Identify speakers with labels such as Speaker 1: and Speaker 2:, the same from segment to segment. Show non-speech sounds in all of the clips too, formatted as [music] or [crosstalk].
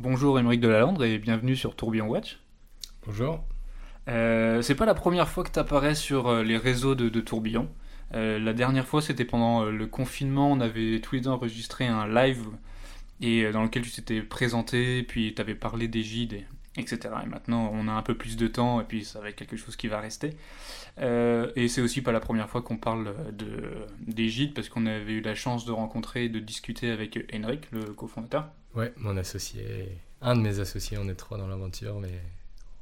Speaker 1: Bonjour Émeric Delalandre et bienvenue sur Tourbillon Watch.
Speaker 2: Bonjour.
Speaker 1: Euh, c'est pas la première fois que tu apparais sur euh, les réseaux de, Tourbillon. Euh, la dernière fois, c'était pendant le confinement. On avait tous les deux enregistré un live et dans lequel tu t'étais présenté, puis tu avais parlé des gîtes, etc. Et maintenant, on a un peu plus de temps et puis ça va être quelque chose qui va rester. et c'est aussi pas la première fois qu'on parle de, des gîtes parce qu'on avait eu la chance de rencontrer et de discuter avec Henrik, le cofondateur.
Speaker 2: Ouais, mon associé, un de mes associés, on est trois dans l'aventure, mais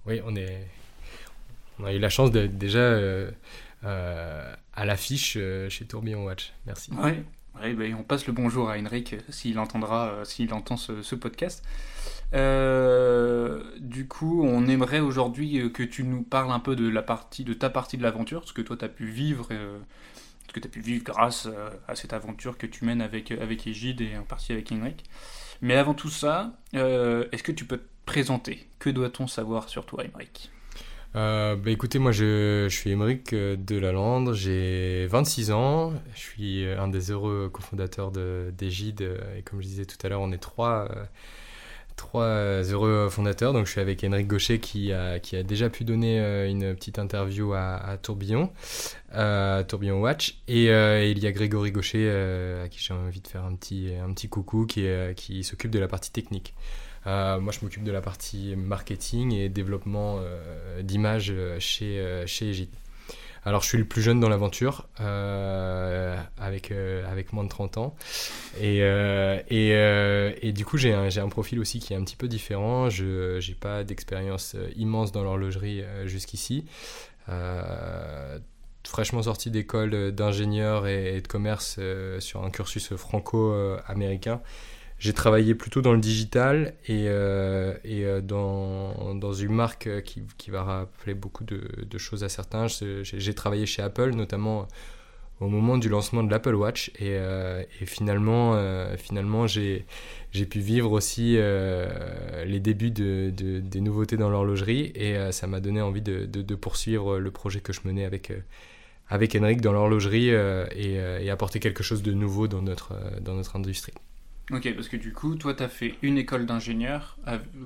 Speaker 2: oui, on est, on a eu la chance d'être déjà euh, euh, à l'affiche euh, chez Tourbillon Watch. Merci.
Speaker 1: Oui, ben, on passe le bonjour à Henrik s'il entendra, s'il entend ce, podcast. du coup, on aimerait aujourd'hui que tu nous parles un peu de la partie, de ta partie de l'aventure, ce que toi tu as pu vivre, ce que tu as pu vivre grâce à cette aventure que tu mènes avec avec et en partie avec Henrik. Mais avant tout ça, euh, est-ce que tu peux te présenter? Que doit-on savoir sur toi, Émeric?
Speaker 2: Euh, bah écoutez, moi je, je suis Émeric euh, de la Lande, j'ai 26 ans, je suis un des heureux cofondateurs d'Egide, et comme je disais tout à l'heure, on est trois trois heureux fondateurs. Donc, je suis avec Henrik Gaucher qui a, qui a déjà pu donner euh, une petite interview à, Tourbillon, euh, Tourbillon Watch. Euh, et, il y a Grégory Gaucher à qui j'ai envie de faire un petit, un petit coucou qui, qui s'occupe de la partie technique. moi, je m'occupe de la partie marketing et développement d'images chez, chez. Alors, je suis le plus jeune dans l'aventure, euh, avec, euh, avec moins de 30 ans. Et, euh, et, et, du coup, j'ai un, un, profil aussi qui est un petit peu différent. Je n'ai pas d'expérience immense dans l'horlogerie jusqu'ici. fraîchement sorti d'école d'ingénieur et, de commerce sur un cursus franco-américain. J'ai travaillé plutôt dans le digital et, euh, euh, dans, une marque qui, va rappeler beaucoup de, choses à certains. J'ai travaillé chez Apple, notamment au moment du lancement de l'Apple Watch. Et, euh, finalement, finalement j'ai pu vivre aussi les débuts de, de, des nouveautés dans l'horlogerie. Et ça m'a donné envie de, poursuivre le projet que je menais avec avec Henrik dans l'horlogerie et, et, apporter quelque chose de nouveau dans notre, dans notre industrie.
Speaker 1: Ok, parce que du coup, toi, tu as fait une école d'ingénieur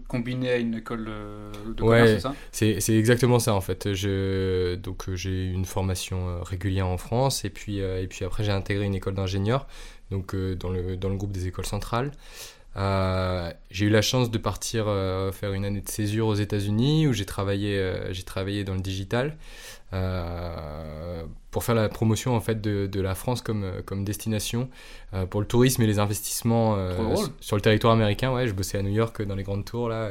Speaker 1: combinée à une école euh, de commerce, c'est ça?
Speaker 2: c'est, exactement ça, en fait. Je, donc, euh, j'ai une formation euh, régulière en France, et puis, et puis après, j'ai intégré une école d'ingénieur, donc dans, le, dans le groupe des écoles centrales. j'ai eu la chance de partir faire une année de césure aux États-Unis, où j'ai travaillé, j'ai travaillé dans le digital. Euh, pour faire la promotion en fait de, de la France comme, euh, comme destination euh, pour le tourisme et les investissements sur le territoire américain. Ouais, je bossais à New York dans les grandes tours là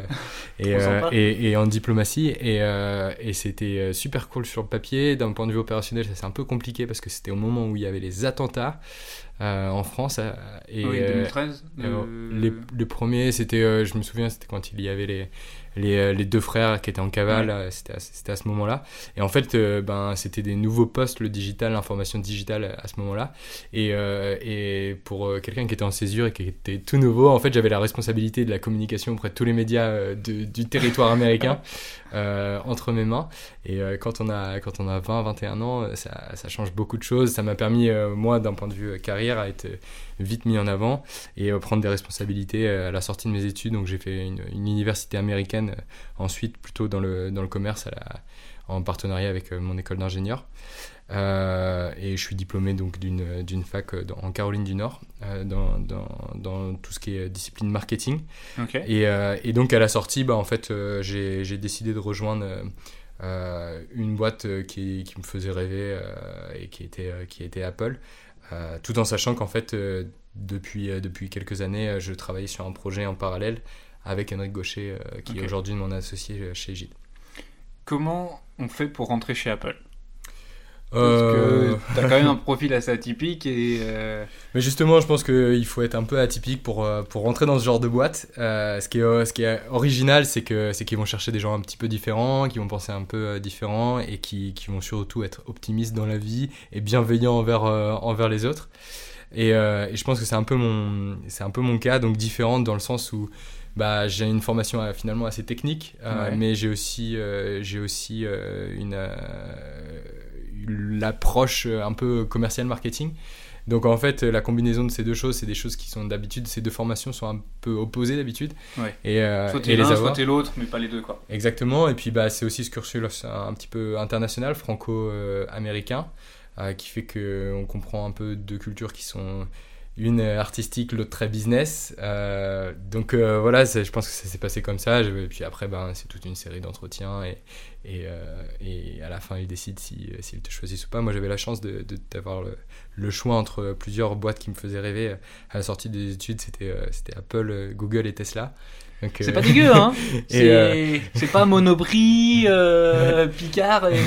Speaker 2: et, et, et, en diplomatie et, et c'était super cool sur le papier. D'un point de vue opérationnel, ça c'est un peu compliqué parce que c'était au moment où il y avait les attentats. en France.
Speaker 1: et, oui, 2013
Speaker 2: les, les, premiers, c'était, je me souviens, c'était quand il y avait les, les, les, deux frères qui étaient en cavale, c'était à, à, ce moment-là. Et en fait, ben, c'était des nouveaux postes, le digital, l'information digitale à ce moment-là. Et, euh, et pour euh, quelqu'un qui était en césure et qui était tout nouveau, en fait, j'avais la responsabilité de la communication auprès de tous les médias euh, du territoire américain [laughs] entre mes mains. Et quand, on a, quand on a 20, 21 ans, ça, ça change beaucoup de choses. Ça m'a permis, moi, d'un point de vue carrière, à être vite mis en avant et prendre des responsabilités à la sortie de mes études. Donc, j'ai fait une, une, université américaine, ensuite plutôt dans le, dans le commerce à la en partenariat avec euh, mon école d'ingénieur. Euh, et je suis diplômé donc d'une, d'une fac euh, en Caroline du Nord dans, dans, dans, tout ce qui est discipline marketing. Et, et, donc à la sortie, bah, en fait, j'ai, j'ai décidé de rejoindre une boîte qui, qui, me faisait rêver et qui était, qui était Apple, tout en sachant qu'en fait, depuis, depuis quelques années, je travaillais sur un projet en parallèle avec Henrik Gaucher, qui est aujourd'hui mon associé chez Gide.
Speaker 1: Comment on fait pour rentrer chez Apple? Parce euh... que tu as quand même un [laughs] profil assez atypique et... Euh,
Speaker 2: Mais justement, je pense qu'il faut être un peu atypique pour, euh, pour rentrer dans ce genre de boîte. Euh, ce, qui est, ce qui est original, c'est qu'ils vont chercher des gens un petit peu différents, qui vont penser un peu différents et qui, qui, vont surtout être optimistes dans la vie et bienveillants envers, envers les autres. Et, et je pense que c'est un, peu mon, un peu mon cas, donc différent dans le sens où bah, j'ai une formation euh, finalement assez technique, euh, mais j'ai aussi, euh, j'ai aussi une l'approche un peu commercial marketing. Donc en fait, la combinaison de ces deux choses, c'est des choses qui sont d'habitude, ces deux formations sont un peu opposées d'habitude.
Speaker 1: Ouais.
Speaker 2: Et, euh,
Speaker 1: Soit
Speaker 2: et
Speaker 1: t'es
Speaker 2: les
Speaker 1: l'un, soit
Speaker 2: avoir.
Speaker 1: t'es l'autre, mais pas les deux, quoi.
Speaker 2: Exactement, et puis bah, c'est aussi ce cursus un petit peu international, franco-américain, euh, qui fait qu'on comprend un peu deux cultures qui sont une artistique, l'autre très business. Euh, donc euh, voilà, je pense que ça s'est passé comme ça. Et puis après, ben, c'est toute une série d'entretiens et, euh, à la fin, ils décident si- s'ils te choisissent ou pas. Moi, j'avais la chance de- de- d'avoir le, le choix entre plusieurs boîtes qui me faisaient rêver. À la sortie des études, c'était Apple, Google et Tesla.
Speaker 1: C'est
Speaker 2: euh,
Speaker 1: pas dégueu, hein [laughs] C'est
Speaker 2: euh, [laughs]
Speaker 1: c'est pas Monoprix, euh, [laughs] Picard et...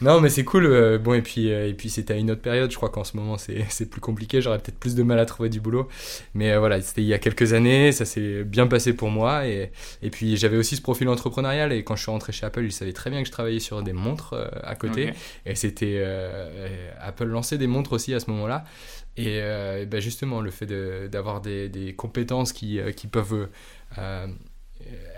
Speaker 2: Non, mais c'est cool. bon, et puis, et puis c'était à une autre période. Je crois qu'en ce moment, c'est plus compliqué. J'aurais peut-être plus de mal à trouver du boulot. Mais euh, voilà, c'était il y a quelques années. Ça s'est bien passé pour moi. Et, et puis, j'avais aussi ce profil entrepreneurial. Et quand je suis rentré chez Apple, ils savaient très bien que je travaillais sur des montres à côté. Et c'était. Apple lançait des montres aussi à ce moment-là. Et, euh, et ben justement, le fait de- d'avoir des, des compétences qui, euh, qui peuvent. euh,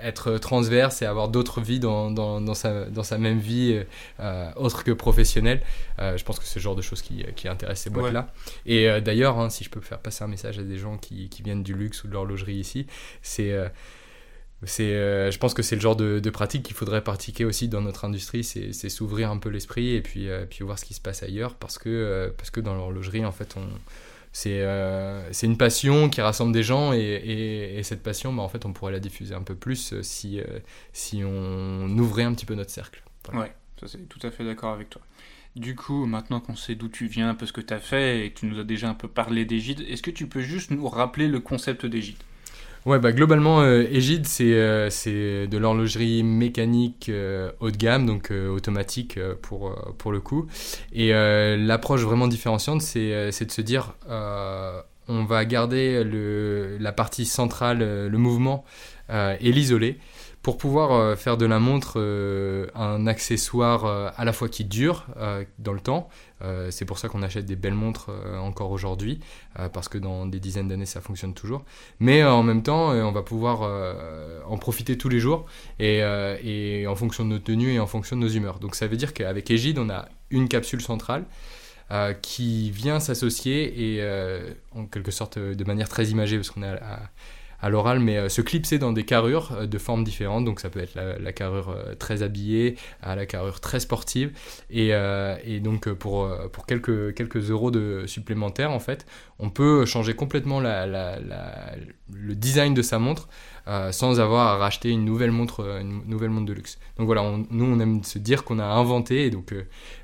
Speaker 2: être transverse et avoir d'autres vies dans, dans, dans, sa, dans sa même vie euh, autre que professionnelle. Je pense que c'est le genre de choses qui, qui intéresse ces boîtes-là. Et d'ailleurs, hein, si je peux faire passer un message à des gens qui, qui viennent du luxe ou de l'horlogerie ici, c'est... c'est, euh, je pense que c'est le genre de, pratique qu'il faudrait pratiquer aussi dans notre industrie, c'est s'ouvrir un peu l'esprit et puis, euh, puis voir ce qui se passe ailleurs parce que, euh, parce que dans l'horlogerie, en fait, c'est c'est une passion qui rassemble des gens et, et, et cette passion, bah, en fait, on pourrait la diffuser un peu plus si, si on ouvrait un petit peu notre cercle. Voilà.
Speaker 1: Ouais, ça c'est tout à fait d'accord avec toi. Du coup, maintenant qu'on sait d'où tu viens, un peu ce que tu as fait et que tu nous as déjà un peu parlé d'Égide, est-ce que tu peux juste nous rappeler le concept d'Égide
Speaker 2: Ouais, bah globalement, euh, Egide, c'est euh, c'est de l'horlogerie mécanique euh, haut de gamme, donc euh, automatique euh, pour, euh, pour le coup. Et euh, l'approche vraiment différenciante, c'est euh, de se dire, euh, on va garder le, la partie centrale, euh, le mouvement euh, et l'isoler, pour pouvoir euh, faire de la montre euh, un accessoire euh, à la fois qui dure dans le temps. C'est pour ça qu'on achète des belles montres encore aujourd'hui, parce que dans des dizaines d'années, ça fonctionne toujours mais en même temps on va pouvoir en profiter tous les jours et, en fonction de nos tenues et en fonction de nos humeurs. Donc ça veut dire qu'avec Egide on a une capsule centrale qui vient s'associer et en quelque sorte de manière très imagée parce qu'on est à, à- à l'oral, mais euh, se clipser dans des carrures euh, de formes différentes. Donc ça peut être la, carrure euh, très habillée à la carrure très sportive. Et, donc pour, quelques, quelques euros de supplémentaires, en fait, on peut changer complètement le design de sa montre euh, sans avoir à racheter une nouvelle montre, euh, une nouvelle montre de luxe. Donc voilà, on- nous on aime se dire qu'on a inventé donc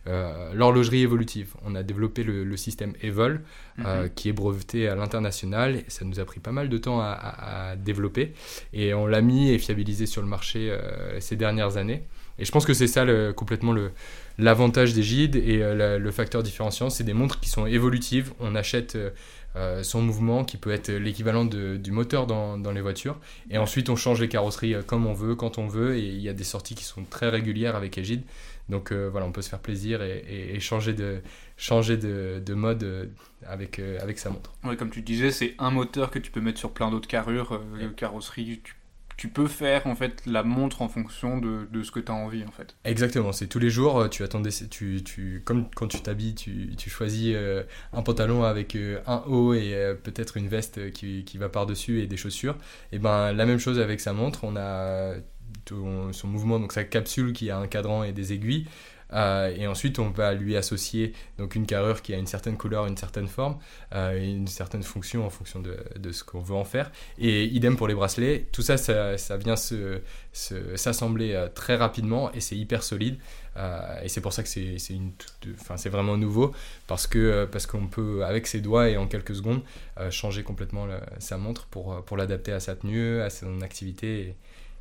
Speaker 2: euh, l'horlogerie évolutive. On a développé le, le système Evol
Speaker 1: Mhm.
Speaker 2: qui est breveté à l'international. Ça nous a pris pas mal de temps à, à- à développer et on l'a mis et fiabilisé sur le marché ces dernières années. Et je pense que c'est ça le- complètement le, l'avantage des Gide et euh, la- le facteur différenciant. C'est des montres qui sont évolutives. On achète euh, euh, son mouvement qui peut être l'équivalent du moteur dans, dans les voitures. Et ensuite, on change les carrosseries euh, comme on veut, quand on veut. Et il y a des sorties qui sont très régulières avec Egide. Donc euh, voilà, on peut se faire plaisir et, et- et changer de, changer de, de mode avec, euh, avec sa montre.
Speaker 1: Ouais, comme tu disais, c'est un moteur que tu peux mettre sur plein d'autres carrures, carrosseries. Tu, tu peux faire en fait la montre en fonction de, de ce que tu as envie en fait.
Speaker 2: Exactement, c'est tous les jours, euh, tu attendais, tu, tu, comme quand tu t'habilles, tu, tu choisis euh, un pantalon avec euh, un haut et peut-être une veste qui, qui va par-dessus et des chaussures. Et ben la même chose avec sa montre, on a son mouvement, donc sa capsule qui a un cadran et des aiguilles. Euh, et ensuite, on va lui associer donc une carrure qui a une certaine couleur, une certaine forme, euh, une certaine fonction en fonction de, ce qu'on veut en faire. Et idem pour les bracelets. Tout ça, ça, vient se, se- s'assembler euh, très rapidement et c'est hyper solide. Euh, et c'est pour ça que c'est, vraiment nouveau parce, qu'on peut, avec ses doigts et en quelques secondes, changer complètement sa montre pour, l'adapter à sa tenue, à son activité.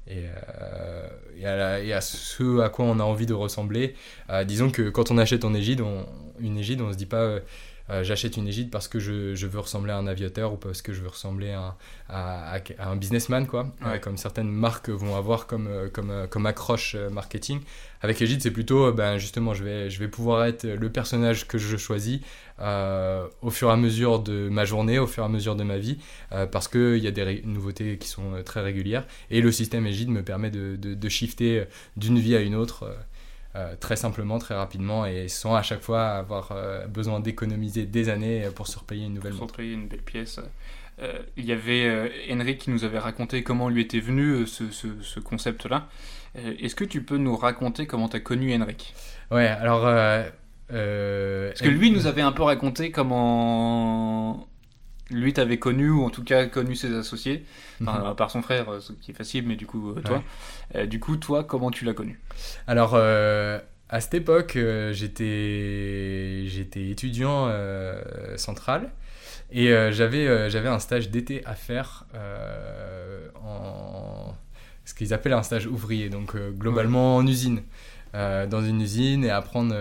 Speaker 2: Et, euh, et à la- à ce à quoi on a envie de ressembler. Euh, disons que quand on achète en égide, on- une égide, on se dit pas euh, j'achète une égide parce que je, je veux ressembler à un aviateur ou parce que je veux ressembler à, un- à, à- à un businessman, quoi. Euh,
Speaker 1: Ouais.
Speaker 2: comme certaines marques vont avoir comme, euh, comme, comme accroche marketing. Avec Égide, c'est plutôt, ben, justement, je vais, je vais pouvoir être le personnage que je choisis euh, au fur et à mesure de ma journée, au fur et à mesure de ma vie, euh, parce qu'il y a des nouveautés qui sont très régulières. Et le système Égide me permet de, de, de shifter d'une vie à une autre. Euh, très simplement, très rapidement et sans à chaque fois avoir besoin d'économiser des années pour se repayer une nouvelle
Speaker 1: montre. Pour une belle pièce. il y avait Henry qui nous avait raconté comment lui était venu ce, ce, ce concept-là. Est-ce que tu peux nous raconter comment tu as connu Henrik?
Speaker 2: Ouais, alors
Speaker 1: euh, Parce que lui nous avait un peu raconté comment lui t'avait connu, ou en tout cas connu ses associés, enfin, mhm. à part son frère, ce qui est facile, mais du coup, euh, toi. Euh, du coup, toi, comment tu l'as connu?
Speaker 2: Alors, à cette époque, j'étais j'étais étudiant central. Et j'avais j'avais un stage d'été à faire en ce qu'ils appellent un stage ouvrier, donc globalement en usine. dans une usine et apprendre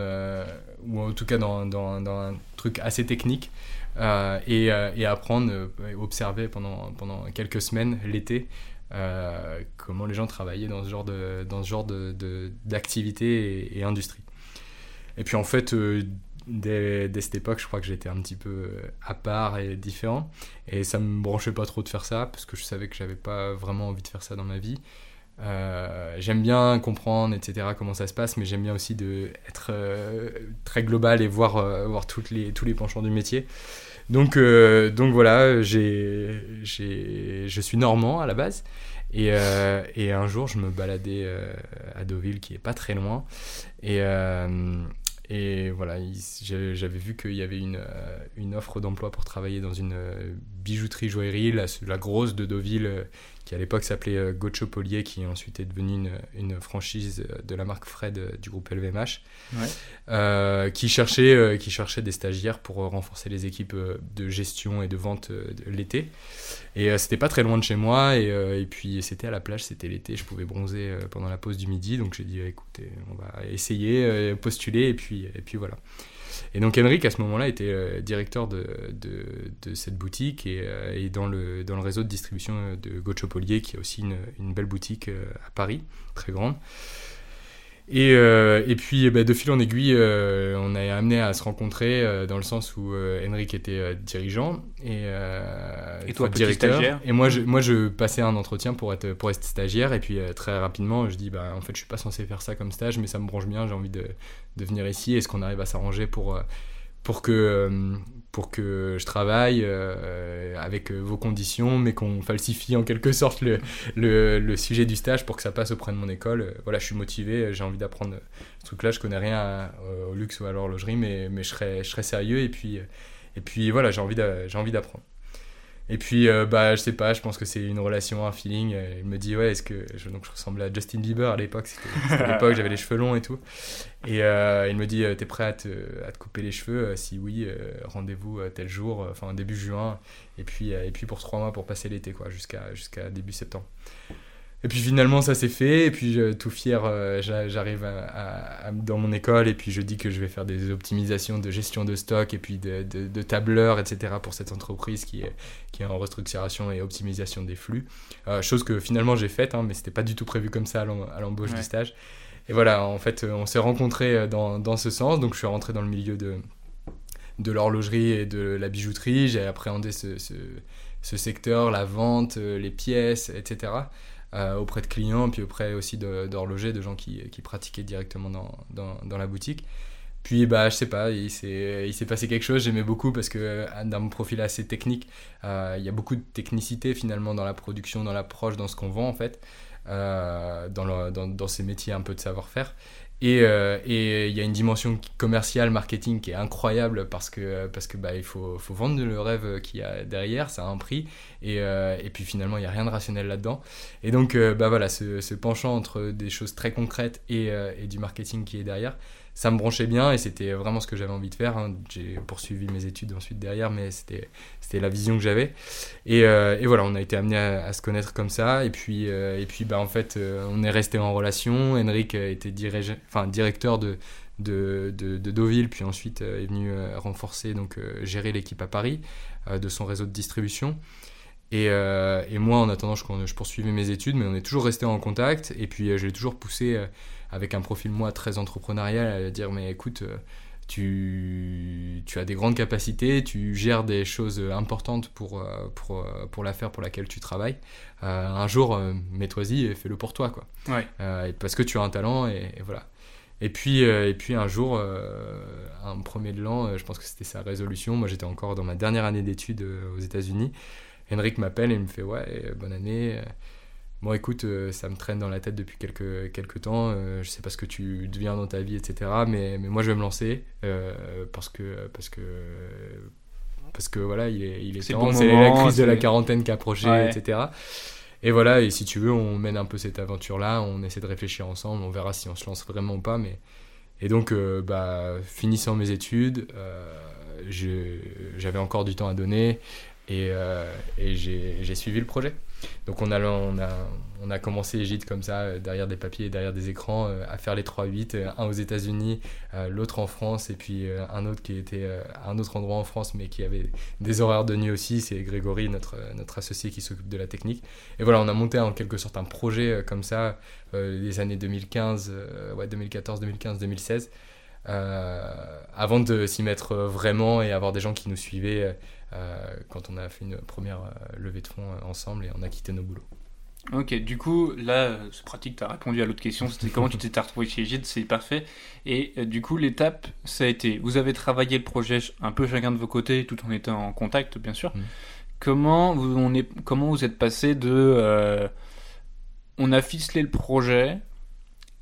Speaker 2: ou en tout cas dans, dans, dans un truc assez technique, euh, et, euh, et, apprendre, euh, observer pendant, pendant quelques semaines l'été comment les gens travaillaient dans ce genre de, dans ce genre de, d'activité et, industrie. Et puis en fait, dès, dès, cette époque, je crois que j'étais un petit peu à part et différent. Et ça me branchait pas trop de faire ça, parce que je savais que j'avais pas vraiment envie de faire ça dans ma vie. Euh, j'aime bien comprendre, etc., comment ça se passe, mais j'aime bien aussi de être euh, très global et voir, euh, voir toutes les, tous les penchants du métier. Donc, donc voilà, j'ai, je suis normand à la base. Et, et, un jour, je me baladais à Deauville, qui est pas très loin. Et, et voilà, j'avais vu qu'il y avait une, une offre d'emploi pour travailler dans une bijouterie joaillerie, la grosse de Deauville, qui à l'époque s'appelait euh, Polier, qui ensuite est devenu une, une, franchise de la marque Fred euh, du groupe LVMH, euh, qui, cherchait, euh, qui cherchait des stagiaires pour renforcer les équipes de gestion et de vente l'été. Et c'était pas très loin de chez moi, et, et puis c'était à la plage, c'était l'été, je pouvais bronzer pendant la pause du midi, donc j'ai dit écoutez, on va essayer, postuler, et puis, et puis voilà. Et donc Henrik, à ce moment-là, était euh, directeur de, cette boutique et, euh, dans, le, réseau de distribution euh, de Gauchopolier, qui a aussi une, une belle boutique à Paris, très grande. Et, et, puis bah, de fil en aiguille, on a amené à se rencontrer dans le sens où Henrik était dirigeant et,
Speaker 1: et toi directeur. Stagiaire.
Speaker 2: Et moi je, moi je passais un entretien pour être, pour être stagiaire et puis très rapidement je dis bah en fait je suis pas censé faire ça comme stage mais ça me branche bien, j'ai envie de, de venir ici Est-ce qu'on arrive à s'arranger pour, euh, pour, que, euh, pour que je travaille euh, avec vos conditions, mais qu'on falsifie en quelque sorte le, le, sujet du stage pour que ça passe auprès de mon école Voilà, je suis motivé, j'ai envie d'apprendre ce truc-là. Je connais rien au luxe ou à l'horlogerie, mais, mais je, serai, je sérieux et puis, et puis voilà, j'ai envie d'apprendre. Et puis, euh, bah, je sais pas, je pense que c'est une relation, un feeling. Euh, il me dit, ouais, est-ce que. Je, donc, je ressemblais à Justin Bieber à l'époque, c'était [laughs] l'époque, j'avais les cheveux longs et tout. Et euh, il me dit, t'es prêt à te, à te, couper les cheveux? Si oui, rendez-vous tel jour, enfin début juin. Et puis, et puis pour trois mois pour passer l'été, quoi, jusqu'à jusqu'à début septembre. Et puis finalement, ça s'est fait. Et puis, tout fier, euh, j'arrive dans mon école et puis je dis que je vais faire des optimisations de gestion de stock et puis de, de, tableurs, etc. pour cette entreprise qui est, qui est en restructuration et optimisation des flux. Euh, chose que finalement j'ai faite, hein, mais c'était pas du tout prévu comme ça à l'embauche du stage. Et voilà, en fait, on s'est rencontrés dans, dans, ce sens. Donc, je suis rentré dans le milieu de, de l'horlogerie et de la bijouterie. J'ai appréhendé ce, ce, ce, secteur, la vente, euh, les pièces, etc. Euh, auprès de clients, puis auprès aussi d'horlogers, de, gens qui, qui, pratiquaient directement dans, dans, la boutique. Puis, bah, je sais pas, il s'est passé quelque chose, j'aimais beaucoup parce que euh, dans mon profil assez technique, euh, il y a beaucoup de technicité finalement dans la production, dans l'approche, dans ce qu'on vend en fait, dans, dans, ces métiers un peu de savoir-faire. Euh, et il y a une dimension commerciale, marketing qui est incroyable parce que, parce que bah, il faut, faut vendre le rêve qu'il y a derrière, ça a un prix. Et, euh, et puis finalement, il n'y a rien de rationnel là-dedans. Et donc, euh, bah, voilà, ce, ce, penchant entre des choses très concrètes et, et du marketing qui est derrière, ça me branchait bien et c'était vraiment ce que j'avais envie de faire. Hein. J'ai poursuivi mes études ensuite derrière, mais c'était la vision que j'avais. Et, euh, et, voilà, on a été amené à, se connaître comme ça. Et puis, euh, et puis bah, en fait, euh, on est resté en relation. Henrik était dirige, enfin, directeur de, de, de, Deauville, puis ensuite est venu renforcer, donc gérer l'équipe à Paris de son réseau de distribution. Et, et, moi, en attendant, je, je, poursuivais mes études, mais on est toujours resté en contact. Et puis, je l'ai toujours poussé avec un profil, moi, très entrepreneurial, à dire Mais écoute, euh, tu, tu, as des grandes capacités, tu gères des choses importantes pour, euh, pour, euh, pour l'affaire pour laquelle tu travailles. un jour, mets-toi-y et fais-le pour toi. Quoi. parce que tu as un talent et, voilà. Et puis, et puis un jour, un premier de l'an, je pense que c'était sa résolution. Moi, j'étais encore dans ma dernière année d'études aux États-Unis. Henrik m'appelle et il me fait Ouais, bonne année. Bon, écoute, ça me traîne dans la tête depuis quelques, quelques temps. je sais pas ce que tu deviens dans ta vie, etc. Mais, mais moi, je vais me lancer parce que. Parce que parce que voilà, il est, il est, c'est la crise de la quarantaine qui approchait, etc. Et voilà, et si tu veux, on mène un peu cette aventure-là, on essaie de réfléchir ensemble, on verra si on se lance vraiment ou pas. Mais... Et donc, euh, bah, finissant mes études, euh, j'avais encore du temps à donner et, euh, et j'ai suivi le projet. Donc on a, on a, on commencé Egide comme ça, derrière des papiers, derrière des écrans, euh, à faire les 3-8, euh, un aux États-Unis, l'autre en France, et puis un autre qui était à un autre endroit en France, mais qui avait des horaires de nuit aussi. C'est Grégory, notre, notre associé qui s'occupe de la technique. Et voilà, on a monté en quelque sorte un projet comme ça, les années 2015, ouais, 2014, 2015, 2016. Avant de s'y mettre vraiment et avoir des gens qui nous suivaient quand on a fait une première levée de fonds ensemble et on a quitté nos boulots.
Speaker 1: Ok, du coup, là, c'est pratique, tu as répondu à l'autre question, c'était comment tu t'es retrouvé chez Gide, c'est parfait. Et euh, du coup, l'étape, ça a été, vous avez travaillé le projet un peu chacun de vos côtés, tout en étant en contact, bien sûr. Mm. Comment, vous, on est, comment vous êtes passé de... Euh, on a ficelé le projet,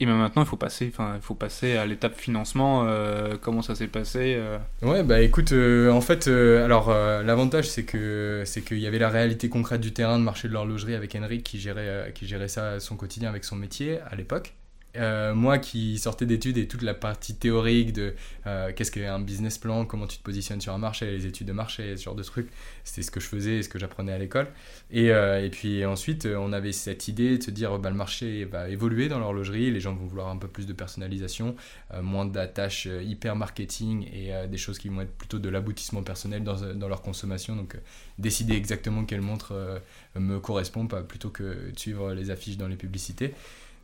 Speaker 1: et maintenant, il faut passer, enfin, il faut passer à l'étape financement. Euh, comment ça s'est passé euh
Speaker 2: Ouais, bah écoute, euh, en fait, alors l'avantage c'est que c'est qu'il y avait la réalité concrète du terrain de marché de l'horlogerie avec Henrik qui gérait qui gérait ça son quotidien avec son métier à l'époque. Euh, moi qui sortais d'études et toute la partie théorique de euh, qu'est-ce qu'un business plan, comment tu te positionnes sur un marché, les études de marché, ce genre de trucs, c'était ce que je faisais et ce que j'apprenais à l'école. Et, euh, et, puis ensuite, on avait cette idée de se dire bah, le marché va évoluer dans l'horlogerie, les gens vont vouloir un peu plus de personnalisation, moins d'attaches hyper marketing et des choses qui vont être plutôt de l'aboutissement personnel dans, dans, leur consommation. Donc décider exactement quelle montre me correspond, plutôt que de suivre les affiches dans les publicités.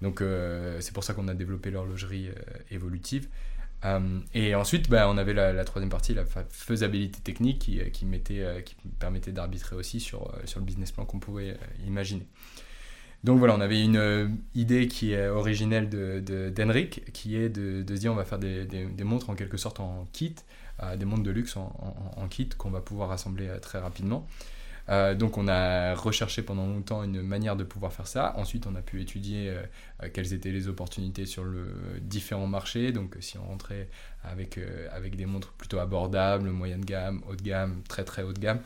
Speaker 2: Donc euh, c'est pour ça qu'on a développé l'horlogerie euh, évolutive. Euh, et ensuite, bah, on avait la, troisième partie, la faisabilité technique, qui, qui, mettait, qui permettait d'arbitrer aussi sur, le business plan qu'on pouvait imaginer. Donc voilà, on avait une idée qui est originelle d'Henrik, de, qui est de, de, se dire on va faire des, montres en quelque sorte en kit, des montres de luxe en, en, en kit qu'on va pouvoir assembler très rapidement. Euh, donc on a recherché pendant longtemps une manière de pouvoir faire ça. Ensuite on a pu étudier euh, euh, quelles étaient les opportunités sur le différents marchés. Donc si on rentrait avec, avec des montres plutôt abordables, moyenne gamme, haut de gamme, très très haut de gamme.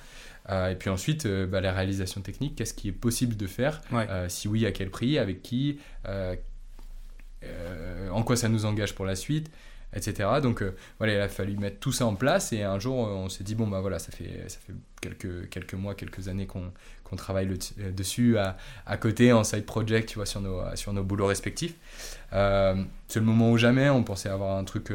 Speaker 2: et puis ensuite, bah, la réalisation technique, qu'est-ce qui est possible de faire Si oui, à quel prix Avec qui En quoi ça nous engage pour la suite etc. Donc euh, voilà, il a fallu mettre tout ça en place et un jour euh, on s'est dit bon bah voilà, ça fait, ça fait quelques, quelques mois, quelques années qu'on travaille euh, dessus à, à, côté en side project, tu vois, sur nos, sur nos boulots respectifs. c'est le moment où jamais on pensait avoir un truc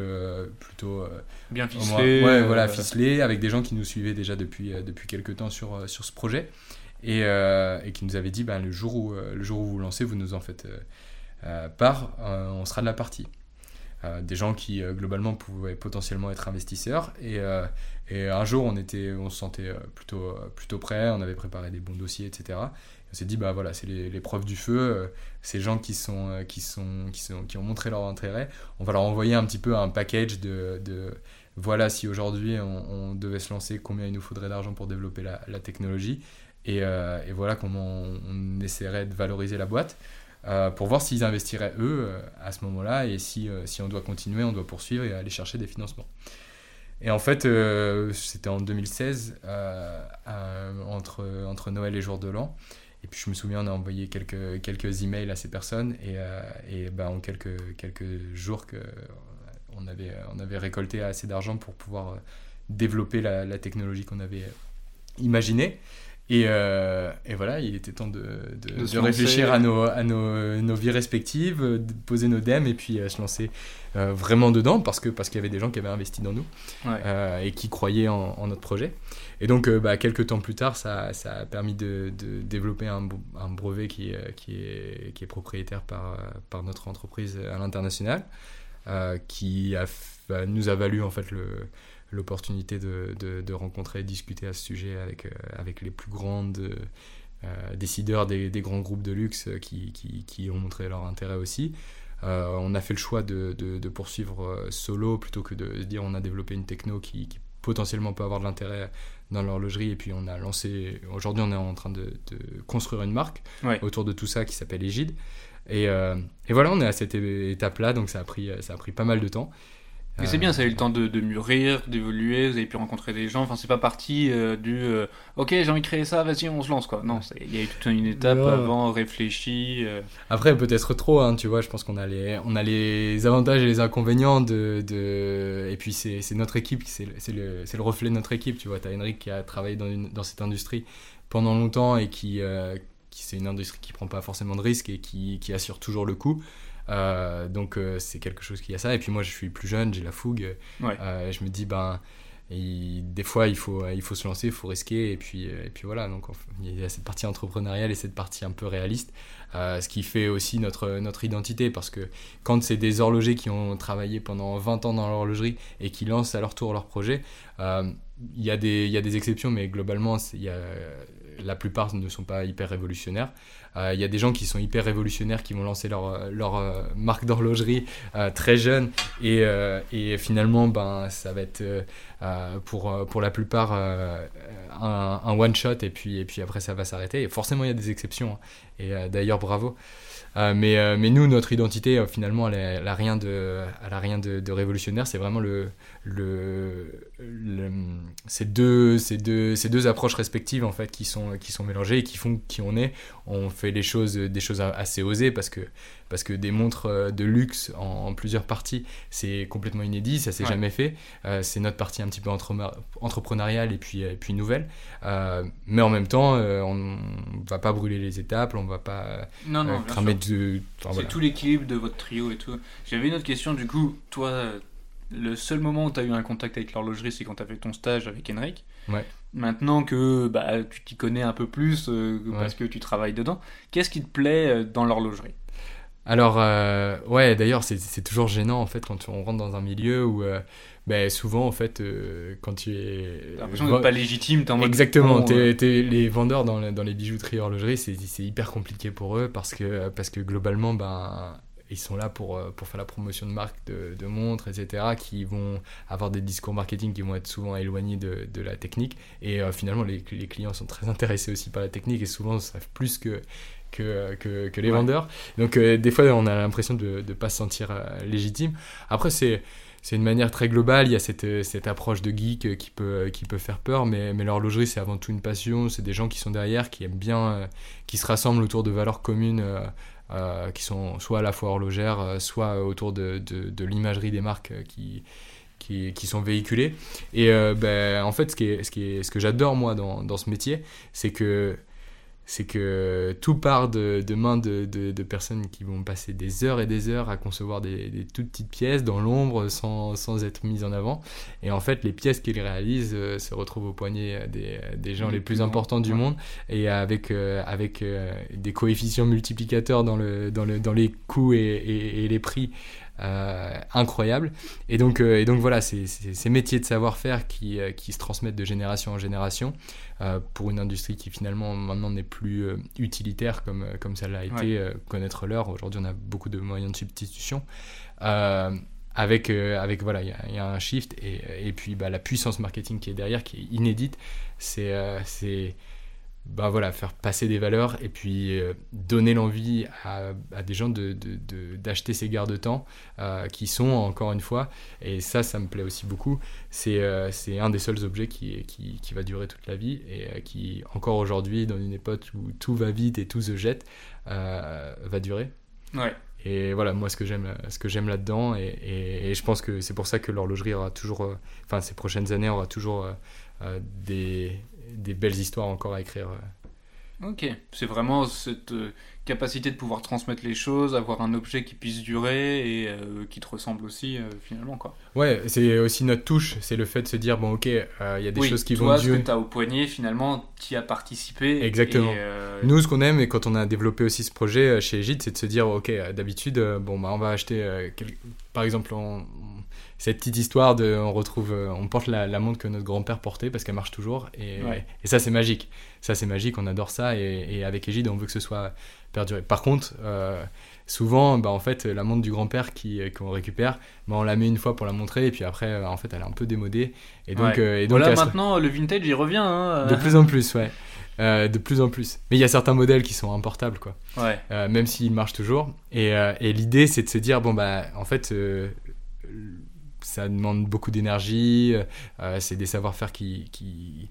Speaker 2: plutôt
Speaker 1: bien ficelé,
Speaker 2: ouais, voilà, ficelé avec des gens qui nous suivaient déjà depuis, depuis quelques temps sur, sur ce projet et, et qui nous avaient dit ben, le, jour où, le jour où vous lancez, vous nous en faites part, on sera de la partie. Euh, des gens qui euh, globalement pouvaient potentiellement être investisseurs. Et, euh, et, un jour, on, était, on se sentait plutôt, plutôt prêt, on avait préparé des bons dossiers, etc. on s'est dit, bah voilà, c'est les, preuves du feu, ces gens qui, sont, qui, sont, qui, ont montré leur intérêt, on va leur envoyer un petit peu un package de, voilà, si aujourd'hui on, devait se lancer, combien il nous faudrait d'argent pour développer la, technologie. Et, et, voilà comment on, essaierait de valoriser la boîte. Euh, pour voir s'ils investiraient eux euh, à ce moment-là et si, euh, si on doit continuer, on doit poursuivre et aller chercher des financements. Et en fait, c'était en 2016, entre, entre Noël et Jour de l'An. Et puis je me souviens, on a envoyé quelques, quelques emails à ces personnes et, et ben, en quelques, quelques jours, que, on, avait, on avait récolté assez d'argent pour pouvoir développer la, la technologie qu'on avait imaginée. Et, euh, et, voilà, il était temps de, de, réfléchir à, nos, à nos, nos, vies respectives, de poser nos dèmes et puis euh, se lancer euh, vraiment dedans parce qu'il parce qu'il y avait des gens qui avaient investi dans nous et qui croyaient en, notre projet. Et donc, bah, quelques temps plus tard, ça, ça a permis de, de développer un, un, brevet qui, qui, est, qui est propriétaire par, par notre entreprise à l'international, qui a, bah, nous a valu en fait le l'opportunité de, de, rencontrer et discuter à ce sujet avec, euh, avec les plus grandes euh, décideurs des, des, grands groupes de luxe qui, qui, qui, ont montré leur intérêt aussi. on a fait le choix de, de, poursuivre solo plutôt que de dire on a développé une techno qui, potentiellement peut avoir de l'intérêt dans l'horlogerie. Et puis on a lancé, aujourd'hui on est en train de, construire une marque autour de tout ça qui s'appelle Égide. Et, et, voilà, on est à cette étape-là, donc ça a, pris, ça a pris pas mal de temps.
Speaker 1: Mais c'est bien, ça a eu le temps de, mûrir, d'évoluer, vous avez pu rencontrer des gens. Enfin, c'est pas parti euh, du euh, ok, j'ai envie de créer ça, vas-y, on se lance quoi. Non, il y a eu toute une étape avant, réfléchi. Euh.
Speaker 2: Après, peut-être trop, hein, tu vois, je pense qu'on a, les, on a les avantages et les inconvénients de. de... Et puis, c'est notre équipe, c'est le, le, reflet de notre équipe, tu vois. T'as Henrik qui a travaillé dans, une, dans cette industrie pendant longtemps et qui. qui c'est une industrie qui prend pas forcément de risques et qui, qui assure toujours le coup. Euh, donc euh, c'est quelque chose qui a ça. Et puis moi je suis plus jeune, j'ai la fougue. Euh, je me dis, ben, des fois il faut, il faut se lancer, il faut risquer. Et puis, et puis voilà, donc il y a cette partie entrepreneuriale et cette partie un peu réaliste. ce qui fait aussi notre, notre identité parce que quand c'est des horlogers qui ont travaillé pendant 20 ans dans l'horlogerie et qui lancent à leur tour leur projet, il y, a des, il y a des exceptions, mais globalement, il y a, la plupart ne sont pas hyper révolutionnaires. Euh, il y a des gens qui sont hyper révolutionnaires qui vont lancer leur, leur euh, marque d'horlogerie euh, très jeune et, et, finalement ben, ça va être pour, pour la plupart un, one shot et puis, et puis après ça va s'arrêter. Et forcément il y a des exceptions hein. et d'ailleurs bravo. Mais, mais nous, notre identité, finalement, elle n'a rien, de, révolutionnaire. C'est vraiment ces, deux, approches respectives en fait, qui, sont, mélangées et qui font qui on est. On fait des choses assez osées parce que, parce que des montres euh, de luxe en, plusieurs parties, c'est complètement inédit, ça s'est jamais fait. Euh, c'est notre partie un petit peu entre, entrepreneuriale et puis, et puis nouvelle. Euh, mais en même temps, on ne va pas brûler les étapes, on ne va pas
Speaker 1: non, non, cramer de. c'est tout l'équilibre de votre trio et tout. J'avais une autre question, du coup, toi le seul moment où tu as eu un contact avec l'horlogerie, c'est quand tu as fait ton stage avec Henrik.
Speaker 2: Ouais.
Speaker 1: Maintenant que bah, tu t'y connais un peu plus euh, parce que tu travailles dedans, qu'est-ce qui te plaît euh, dans l'horlogerie?
Speaker 2: Alors, euh, ouais, d'ailleurs, c'est toujours gênant en fait quand on rentre dans un milieu où. Ben, souvent, en fait, quand tu es.
Speaker 1: T'as l'impression d'être pas légitime,
Speaker 2: t'es en mode. Exactement, les vendeurs dans, dans les bijouteries horlogeries, c'est hyper compliqué pour eux parce que, parce que globalement, ben, ils sont là pour, euh, pour faire la promotion de marques, de, de, montres, etc., qui vont avoir des discours marketing qui vont être souvent éloignés de, de la technique. Et euh, finalement, les, les, clients sont très intéressés aussi par la technique et souvent savent plus que, que, que, que les vendeurs. Donc, euh, des fois, on a l'impression de ne pas se sentir légitime. Après, c'est c'est une manière très globale. Il y a cette, cette approche de geek qui peut, qui peut faire peur, mais, mais l'horlogerie, c'est avant tout une passion. C'est des gens qui sont derrière, qui aiment bien, qui se rassemblent autour de valeurs communes euh, qui sont soit à la fois horlogères, euh, soit autour de, de, l'imagerie des marques euh, qui, qui, qui, sont véhiculées. Et ben, en fait, ce, qui est, ce, qui est, ce que j'adore moi dans, dans, ce métier, c'est que c'est que tout part de, de mains de, de, personnes qui vont passer des heures et des heures à concevoir des, des toutes petites pièces dans l'ombre sans, sans, être mises en avant. Et en fait, les pièces qu'ils réalisent euh, se retrouvent au poignet des, des gens les plus importants du monde et avec, euh, avec euh, des coefficients multiplicateurs dans, le, dans, le, dans les coûts et, et, et les prix incroyable. Et donc, euh, et donc voilà, c'est ces métiers de savoir-faire qui, euh, qui, se transmettent de génération en génération pour une industrie qui finalement maintenant n'est plus utilitaire comme, comme ça l'a été, connaître l'heure. Aujourd'hui, on a beaucoup de moyens de substitution. avec, avec voilà, il y, a un shift et, et puis bah, la puissance marketing qui est derrière, qui est inédite, c'est c'est bah voilà, faire passer des valeurs et puis euh, donner l'envie à, à, des gens d'acheter de, de, ces garde-temps euh, qui sont, encore une fois, et ça, ça me plaît aussi beaucoup, c'est euh, un des seuls objets qui, qui, qui, va durer toute la vie et qui, encore aujourd'hui, dans une époque où tout va vite et tout se jette, va durer.
Speaker 1: Ouais.
Speaker 2: Et voilà, moi, ce que j'aime, ce que j'aime là-dedans, et, et, et, je pense que c'est pour ça que l'horlogerie aura toujours, enfin, ces prochaines années aura toujours des des belles histoires encore à écrire.
Speaker 1: Ok, c'est vraiment cette euh, capacité de pouvoir transmettre les choses, avoir un objet qui puisse durer et euh, qui te ressemble aussi euh, finalement quoi.
Speaker 2: Ouais, c'est aussi notre touche, c'est le fait de se dire bon ok, il y a des choses qui vont
Speaker 1: durer. ce que tu as au poignet finalement, tu as participé.
Speaker 2: Exactement. Nous ce qu'on aime et quand on a développé aussi ce projet chez Egide, c'est de se dire ok, d'habitude bon bah on va acheter par exemple on, cette petite histoire de on retrouve on porte la, montre que notre grand-père portait parce qu'elle marche toujours et, et ça c'est magique ça c'est magique on adore ça et, et, avec Égide on veut que ce soit perduré par contre souvent, bah, en fait, la montre du grand-père qui, euh, qu'on récupère, bah, on la met une fois pour la montrer, et puis après, euh, en fait, elle est un peu démodée. Et donc,
Speaker 1: euh, et donc voilà, maintenant, le vintage, il revient. Hein.
Speaker 2: De plus en plus, ouais. de plus en plus. Mais il y a certains modèles qui sont importables, quoi.
Speaker 1: Ouais.
Speaker 2: même s'ils marchent toujours. Et, et l'idée, c'est de se dire, bon, bah, en fait, ça demande beaucoup d'énergie, c'est des savoir-faire qui,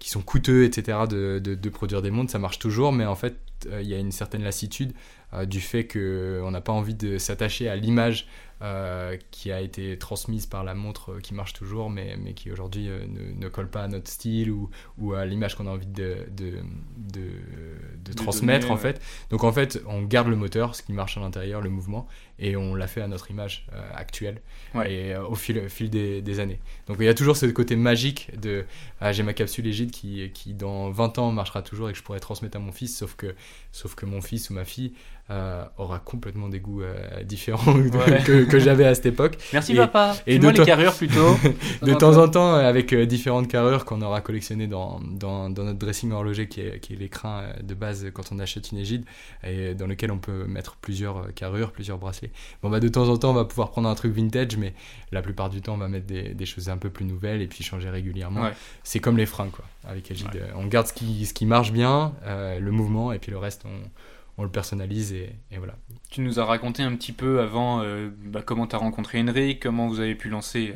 Speaker 2: sont coûteux, etc., de, produire des montres. Ça marche toujours, mais en fait, il y a une certaine lassitude euh, du fait qu'on n'a pas envie de s'attacher à l'image euh, qui a été transmise par la montre euh, qui marche toujours, mais, mais qui aujourd'hui ne, ne, colle pas à notre style ou, ou à l'image qu'on a envie de, de, de, transmettre en fait. Donc en fait, on garde le moteur, ce qui marche à l'intérieur, le mouvement, et on l'a fait à notre image actuelle et au fil, fil des, des, années. Donc il y a toujours ce côté magique de ah, j'ai ma capsule égide qui, qui dans 20 ans marchera toujours et que je pourrais transmettre à mon fils, sauf que, sauf que mon fils ou ma fille euh, aura complètement des goûts euh, différents [laughs] que, que j'avais à cette époque.
Speaker 1: Merci papa. Et de les carrures plutôt. [laughs]
Speaker 2: de temps en temps, avec euh, différentes carrures qu'on aura collectionnées dans, dans, dans, notre dressing horloger, qui est, qui est l'écrin de base quand on achète une égide, et dans lequel on peut mettre plusieurs carrures, plusieurs bracelets. Bon, bah, de temps en temps, on va pouvoir prendre un truc vintage, mais la plupart du temps, on va mettre des, des choses un peu plus nouvelles et puis changer régulièrement. C'est comme les freins, quoi, avec Égide. On garde ce qui, ce qui marche bien, le mouvement, et puis le reste, on on le personnalise et, voilà.
Speaker 1: Tu nous as raconté un petit peu avant euh, bah, comment tu as rencontré Henry, comment vous avez pu lancer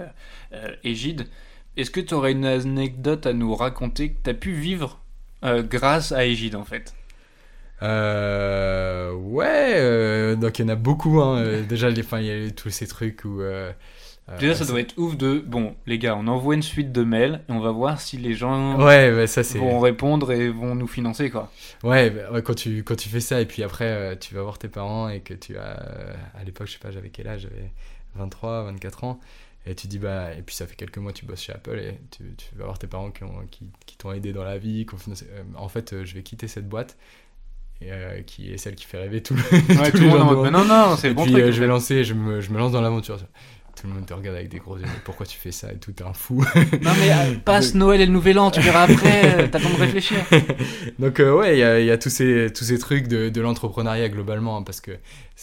Speaker 1: euh, Égide. Est-ce que tu aurais une anecdote à nous raconter que tu as pu vivre euh, grâce à Égide en fait?
Speaker 2: Ouais, donc il y en a beaucoup. Hein. Déjà, il y a tous ces trucs où
Speaker 1: euh, Déjà, ça doit être ouf de bon, les gars, on envoie une suite de mails et on va voir si les gens
Speaker 2: ouais, ça,
Speaker 1: vont répondre et vont nous financer quoi.
Speaker 2: Ouais, bah, quand tu quand tu fais ça et puis après euh, tu vas voir tes parents et que tu as euh, à l'époque, je sais pas, j'avais quel âge, j'avais 23, 24 ans et tu dis bah et puis ça fait quelques mois tu bosses chez Apple et tu, tu vas voir tes parents qui ont qui, qui t'ont aidé dans la vie, qui ont financé, en fait, je vais quitter cette boîte. Qui est celle qui fait rêver tout le, [laughs]
Speaker 1: ouais, tout le monde. non, non, c'est bon.
Speaker 2: Puis je vais lancer, je me, je me lance dans l'aventure tout le monde te regarde avec des gros yeux. Pourquoi tu fais ça et tout, t'es un fou.
Speaker 1: non, mais euh, passe [laughs] Noël et le Nouvel An, tu verras après, euh, t'as le temps de réfléchir. [laughs]
Speaker 2: Donc, euh, ouais, il y a, tous, ces, tous ces trucs de, de l'entrepreneuriat globalement, hein, parce que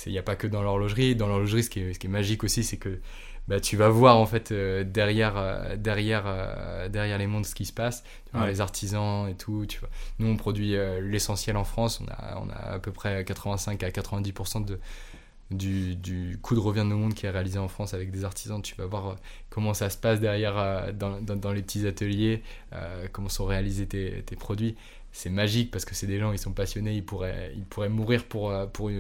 Speaker 2: il n'y a pas que dans l'horlogerie. Dans l'horlogerie, ce, qui est, ce qui est magique aussi, c'est que bah, tu vas voir en fait derrière, derrière, derrière les mondes ce qui se passe. Tu vois, Les artisans et tout. Tu vois. Nous, on produit l'essentiel en France. On a, on a à peu près 85 à 90% de du, du coût de revient de monde qui est réalisé en France avec des artisans. Tu vas voir euh, comment ça se passe derrière euh, dans, dans, les petits ateliers, euh, comment sont réalisés tes, tes produits. C'est magique parce que c'est des gens, ils sont passionnés, ils pourraient, ils pourraient mourir pour, pour,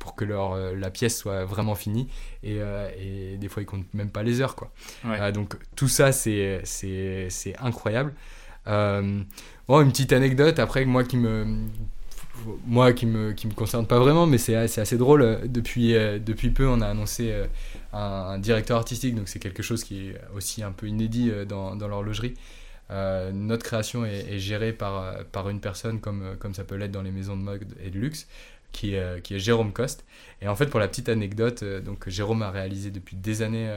Speaker 2: pour que leur, la pièce soit vraiment finie. Et, et, des fois, ils comptent même pas les heures. Quoi. donc tout ça, c'est incroyable. Bon, une petite anecdote, après, moi qui me moi qui me, qui me concerne pas vraiment, mais c'est assez drôle. Depuis, euh, depuis peu, on a annoncé euh, un, directeur artistique, donc c'est quelque chose qui est aussi un peu inédit euh, dans, dans l'horlogerie. notre création est, gérée par, par une personne, comme, comme ça peut l'être dans les maisons de mode et de luxe, qui est, qui est Jérôme Coste. Et en fait, pour la petite anecdote, donc Jérôme a réalisé depuis des années,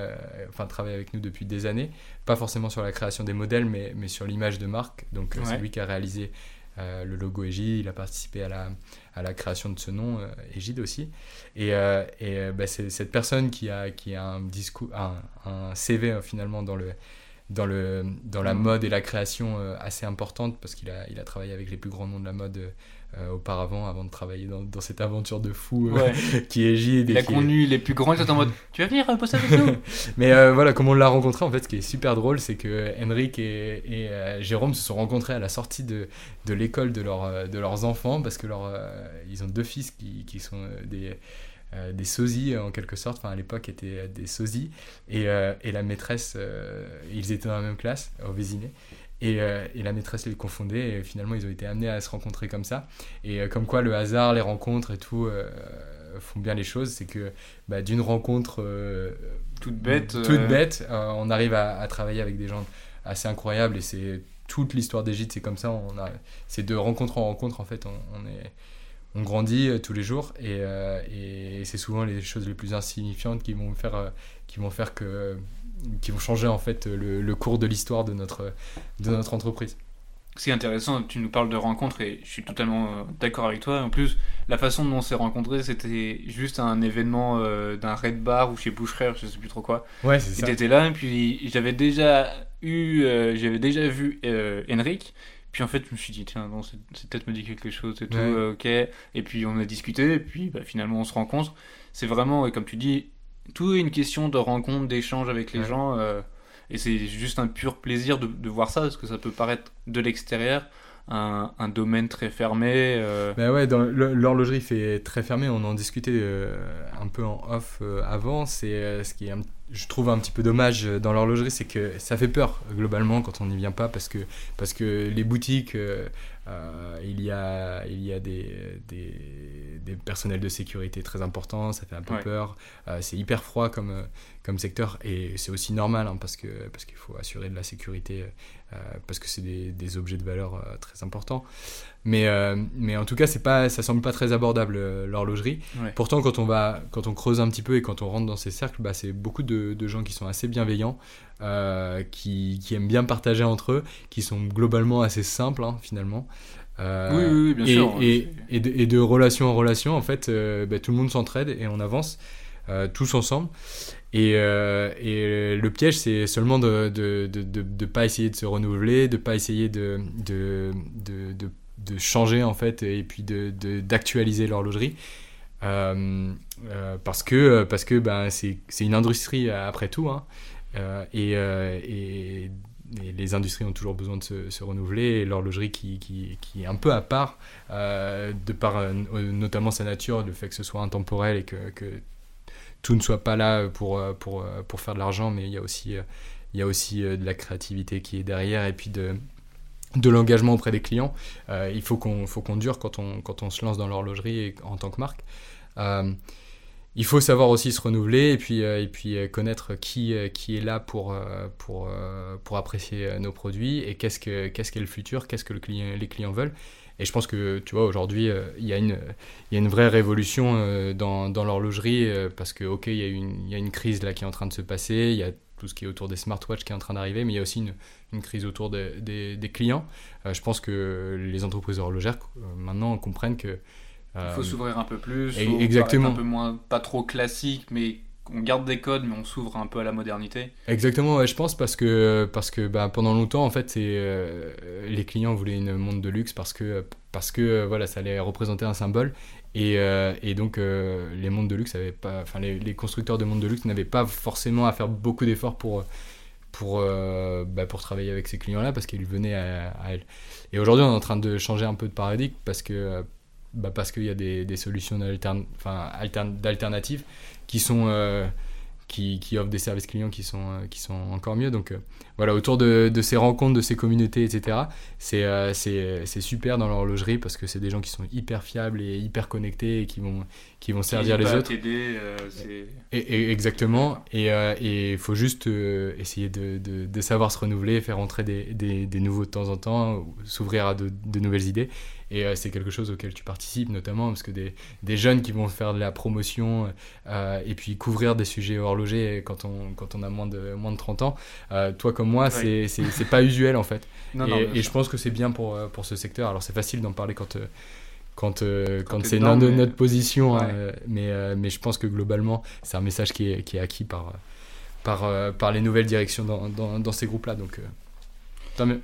Speaker 2: enfin travaille avec nous depuis des années, pas forcément sur la création des modèles, mais, mais sur l'image de marque. Donc c'est lui qui a réalisé euh, le logo Égide, il a participé à la, à la création de ce nom, euh, Égide aussi. Et, euh, et bah, c'est cette personne qui a, qui a un, discours, un, un CV finalement dans, le, dans, le, dans la mm. mode et la création assez importante parce qu'il a, il a travaillé avec les plus grands noms de la mode euh, auparavant, avant de travailler dans, dans, cette aventure de fou euh, [laughs] qui est Gide.
Speaker 1: Il a connu les plus grands, ils en mode Tu vas venir bosser avec nous. [laughs]
Speaker 2: Mais euh, voilà, comme on l'a rencontré, en fait, ce qui est super drôle, c'est que Henrik et, et Jérôme se sont rencontrés à la sortie de, de l'école de, leur, de leurs enfants, parce que leur, ils ont deux fils qui, qui sont des des sosies en quelque sorte, enfin à l'époque étaient des sosies, et, et la maîtresse, ils étaient dans la même classe au Euh, et, la maîtresse les confondait et finalement ils ont été amenés à se rencontrer comme ça. Et euh, comme quoi le hasard les rencontres et tout euh, font bien les choses c'est que bah, d'une rencontre
Speaker 1: toute bête
Speaker 2: toute bête on arrive à, travailler avec des gens assez incroyables et c'est toute l'histoire d'Égypte c'est comme ça on a c'est de rencontre en rencontre en fait on, est on grandit tous les jours et, et c'est souvent les choses les plus insignifiantes qui vont faire, qui vont faire que qui vont changer en fait le, le cours de l'histoire de notre, de notre entreprise.
Speaker 1: C'est intéressant, tu nous parles de rencontres et je suis totalement euh, d'accord avec toi. En plus, la façon dont on s'est rencontrés, c'était juste un événement euh, d'un Red Bar ou chez Boucherer, je sais plus trop quoi.
Speaker 2: Ouais, c'est ça.
Speaker 1: Tu étais là, et puis j'avais déjà eu, euh, j'avais déjà vu Henrik. Puis en fait, je me suis dit, tiens, bon, c'est peut-être me dit quelque chose et tout, ok. Et puis on a discuté, et puis bah, finalement on se rencontre. C'est vraiment, comme tu dis, tout est une question de rencontre, d'échange avec les gens. Et c'est juste un pur plaisir de, de, voir ça, parce que ça peut paraître de l'extérieur un, un, domaine très fermé. Euh...
Speaker 2: Ben ouais, l'horlogerie fait très fermé. On en discutait euh, un peu en off euh, avant. C'est euh, ce qui est, je trouve un petit peu dommage dans l'horlogerie, c'est que ça fait peur globalement quand on n'y vient pas, parce que parce que les boutiques euh, il y a, il y a des, des, des, personnels de sécurité très importants, ça fait un peu peur. Euh, c'est hyper froid comme, comme secteur et c'est aussi normal hein, parce qu'il parce qu'il faut assurer de la sécurité euh, parce que c'est des, des, objets de valeur très importants. Mais, mais en tout cas, c'est pas, ça semble pas très abordable l'horlogerie. Pourtant, quand on, va, quand on creuse un petit peu et quand on rentre dans ces cercles, bah, c'est beaucoup de, de, gens qui sont assez bienveillants, euh, qui, qui, aiment bien partager entre eux, qui sont globalement assez simples hein, finalement.
Speaker 1: Euh, oui, oui, bien
Speaker 2: et,
Speaker 1: sûr.
Speaker 2: Et, et, de, et, de, relation en relation, en fait, euh, bah, tout le monde s'entraide et on avance tous ensemble. Et, le piège, c'est seulement de ne de, de, de, pas essayer de se renouveler, de pas essayer de, de, de, de, changer en fait, et puis d'actualiser l'horlogerie. Euh, parce que, parce que ben, c'est une industrie après tout. Hein. Euh, euh, les industries ont toujours besoin de se, renouveler l'horlogerie qui, est un peu à part, euh, de par notamment sa nature, le fait que ce soit intemporel et que, tout ne soit pas là pour, pour, pour faire de l'argent, mais il y a aussi, il y a aussi de la créativité qui est derrière et puis de, de l'engagement auprès des clients. il faut qu'on qu'on dure quand on, quand on se lance dans l'horlogerie en tant que marque il faut savoir aussi se renouveler et puis, euh, et puis euh, connaître qui, euh, qui est là pour, pour, pour apprécier nos produits et qu'est-ce que qu'est-ce qu'est le futur, qu'est-ce que les clients veulent. Et je pense que, tu vois, aujourd'hui, il y, a une, il y a une vraie révolution dans, dans l'horlogerie parce que, OK, il y, a une, il y a une crise là qui est en train de se passer, il y a tout ce qui est autour des smartwatches qui est en train d'arriver, mais il y a aussi une, une crise autour des, des, clients. je pense que les entreprises horlogères maintenant comprennent que
Speaker 1: il faut euh, s'ouvrir un peu plus,
Speaker 2: exactement.
Speaker 1: un peu moins, pas trop classique, mais on garde des codes, mais on s'ouvre un peu à la modernité.
Speaker 2: Exactement, ouais, je pense parce que parce que bah, pendant longtemps en fait, euh, les clients voulaient une montre de luxe parce que parce que voilà, ça allait représenter un symbole et, euh, et donc les montres de luxe avaient pas, enfin les, les, constructeurs de montres de luxe n'avaient pas forcément à faire beaucoup d'efforts pour pour bah, pour travailler avec ces clients-là parce qu'ils venaient à, à elles. Et aujourd'hui, on est en train de changer un peu de paradigme parce que bah parce qu'il y a des, des solutions d'alternatives qui sont euh, qui, qui, offrent des services clients qui sont, euh, qui sont encore mieux. Donc euh, voilà, autour de, de, ces rencontres, de ces communautés, etc., c'est c'est super dans l'horlogerie parce que c'est des gens qui sont hyper fiables et hyper connectés et qui vont, qui vont servir les autres. et, exactement. Et il faut juste essayer de, de, de, savoir se renouveler, faire entrer des, des, des nouveaux de temps en temps, s'ouvrir à de nouvelles idées. Et euh, c'est quelque chose auquel tu participes notamment parce que des, des jeunes qui vont faire de la promotion euh, et puis couvrir des sujets horlogers quand on, quand on a moins de, moins de 30 ans, euh, toi comme moi, c'est c'est pas usuel en fait. et, je pense que c'est bien pour, pour ce secteur. Alors c'est facile d'en parler quand quand, quand, c'est dans notre position. mais, mais je pense que globalement, c'est un message qui est, qui est acquis par, par, par les nouvelles directions dans, dans, dans ces groupes-là. Donc, tant mieux.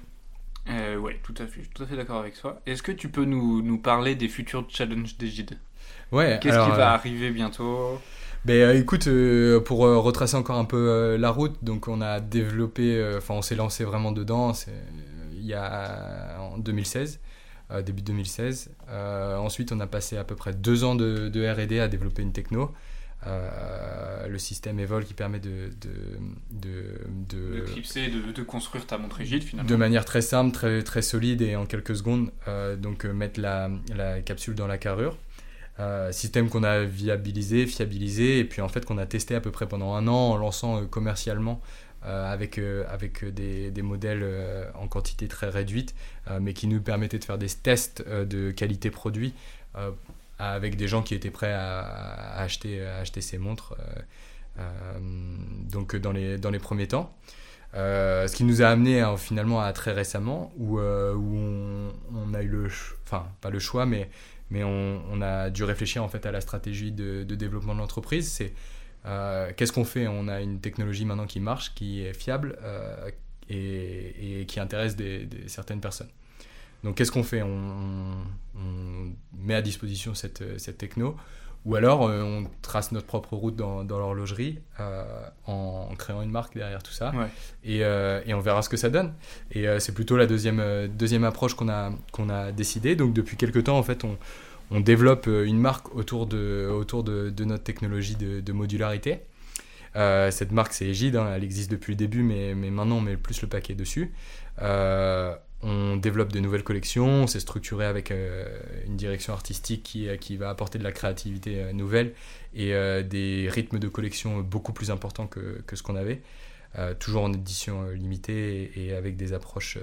Speaker 1: Euh, ouais, tout à fait, tout à fait d'accord avec toi. Est-ce que tu peux nous, nous parler des futurs challenges d'Egide
Speaker 2: Ouais.
Speaker 1: Qu'est-ce qui va euh, arriver bientôt?
Speaker 2: ben, euh, écoute, pour retracer encore un peu la route, donc on a développé, enfin on s'est lancé vraiment dedans il y a en 2016, début 2016. ensuite, on a passé à peu près deux ans de, de R&D à développer une techno. Euh, le système Evol qui permet de de,
Speaker 1: de, de, clipser, de, de, construire ta montre rigide finalement.
Speaker 2: De manière très simple, très, très solide et en quelques secondes. Euh, donc euh, mettre la, la, capsule dans la carrure. système qu'on a viabilisé, fiabilisé et puis en fait qu'on a testé à peu près pendant un an en lançant commercialement avec, avec des, des modèles en quantité très réduite mais qui nous permettaient de faire des tests de qualité produit avec des gens qui étaient prêts à, acheter, ces montres. donc dans les, dans les premiers temps. ce qui nous a amené finalement à très récemment où, on, a eu le, enfin pas le choix, mais on, a dû réfléchir en fait à la stratégie de, développement de l'entreprise. C'est euh, qu'est-ce qu'on fait? On a une technologie maintenant qui marche, qui est fiable euh, et, qui intéresse certaines personnes. Donc qu'est-ce qu'on fait? On, met à disposition cette, cette techno ou alors euh, on trace notre propre route dans, l'horlogerie en, créant une marque derrière tout ça et, et, on verra ce que ça donne. Et c'est plutôt la deuxième, deuxième approche qu'on a, qu'on a décidé. Donc depuis quelques temps en fait on, on développe euh, une marque autour de, autour de, notre technologie de, modularité. Euh, cette marque, c'est Egide, hein, elle existe depuis le début, mais, mais, maintenant on met plus le paquet dessus. Euh, on développe de nouvelles collections, on s'est structuré avec une direction artistique qui, qui, va apporter de la créativité nouvelle et des rythmes de collection beaucoup plus importants que, que ce qu'on avait. toujours en édition limitée et, avec des approches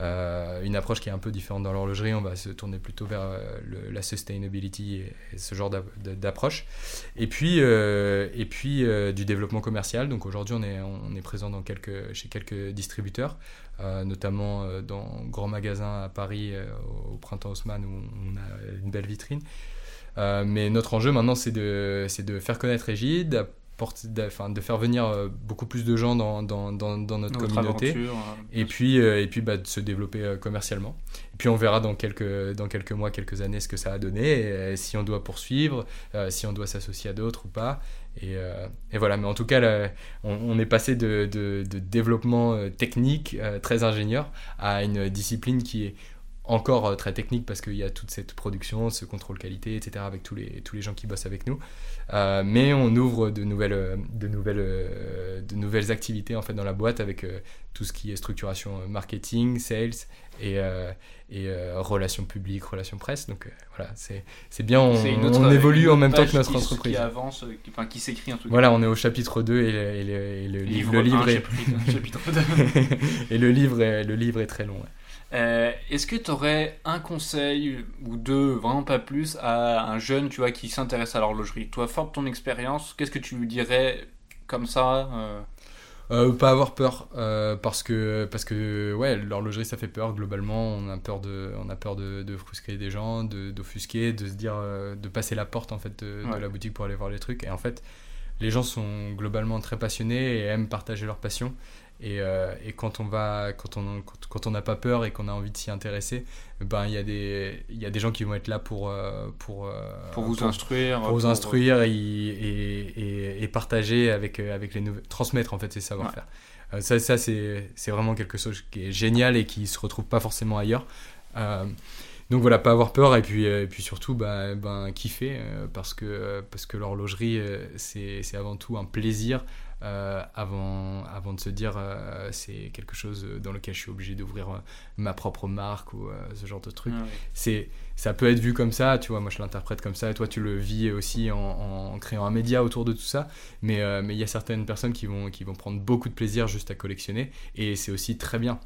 Speaker 2: euh, une approche qui est un peu différente dans l'horlogerie, on va se tourner plutôt vers euh, la sustainability et, ce genre d'approche. Et puis, euh, et puis du développement commercial. Donc aujourd'hui, on est, on est présent chez quelques distributeurs, notamment dans grands magasins à Paris au printemps Haussmann où on a une belle vitrine. mais notre enjeu maintenant, c'est de, de faire connaître De, de faire venir euh, beaucoup plus de gens dans, dans, dans, notre, communauté euh, et puis, euh, et puis bah, de se développer commercialement. Et puis on verra dans quelques, dans quelques mois, quelques années ce que ça a donné, et, si on doit poursuivre, si on doit s'associer à d'autres ou pas. Et, et, voilà, mais en tout cas, on, est passé de, de, de développement technique très ingénieur à une discipline qui est encore euh, très technique parce qu'il y a toute cette production, ce contrôle qualité, etc. avec tous les, tous les gens qui bossent avec nous. Euh, mais on ouvre de nouvelles, euh, de, nouvelles, de nouvelles activités en fait dans la boîte avec tout ce qui est structuration marketing, sales et, et relations publiques, relations presse. Donc voilà, c'est, c'est bien, on, on évolue en même temps que notre entreprise.
Speaker 1: Qui avance, qui, enfin, qui s'écrit en tout cas.
Speaker 2: Voilà, on est au chapitre 2 et, le, livre, le livre est... [laughs] et le livre est, le livre est très long.
Speaker 1: Euh, est-ce que tu aurais un conseil ou deux, vraiment pas plus, à un jeune tu vois, qui s'intéresse à l'horlogerie? Toi, fort de ton expérience, qu'est-ce que tu lui dirais comme ça euh?
Speaker 2: Euh, pas avoir peur parce que parce que ouais l'horlogerie ça fait peur globalement. On a peur de on a peur de, de frustrer des gens d'offusquer de, se dire de passer la porte en fait de, la boutique pour aller voir les trucs. Et en fait les gens sont globalement très passionnés et aiment partager leur passion et, euh, et, quand on va, quand on quand, on n'a pas peur et qu'on a envie de s'y intéresser, ben il y a des il y a des gens qui vont être là pour euh, pour euh,
Speaker 1: pour vous instruire,
Speaker 2: pour vous instruire et, et, et, partager avec avec les nouvelles, transmettre en fait ces savoir-faire. ça ça c'est c'est vraiment quelque chose qui est génial et qui se retrouve pas forcément ailleurs. donc voilà, pas avoir peur et puis, et puis surtout ben, ben, kiffer parce que, parce que l'horlogerie c'est avant tout un plaisir, euh, avant, avant de se dire euh, c'est quelque chose dans lequel je suis obligé d'ouvrir euh, ma propre marque ou ce genre de truc. C'est, ça peut être vu comme ça, tu vois, moi je l'interprète comme ça, et toi tu le vis aussi en, en créant un média autour de tout ça, mais mais il y a certaines personnes qui vont, qui vont prendre beaucoup de plaisir juste à collectionner, et c'est aussi très bien.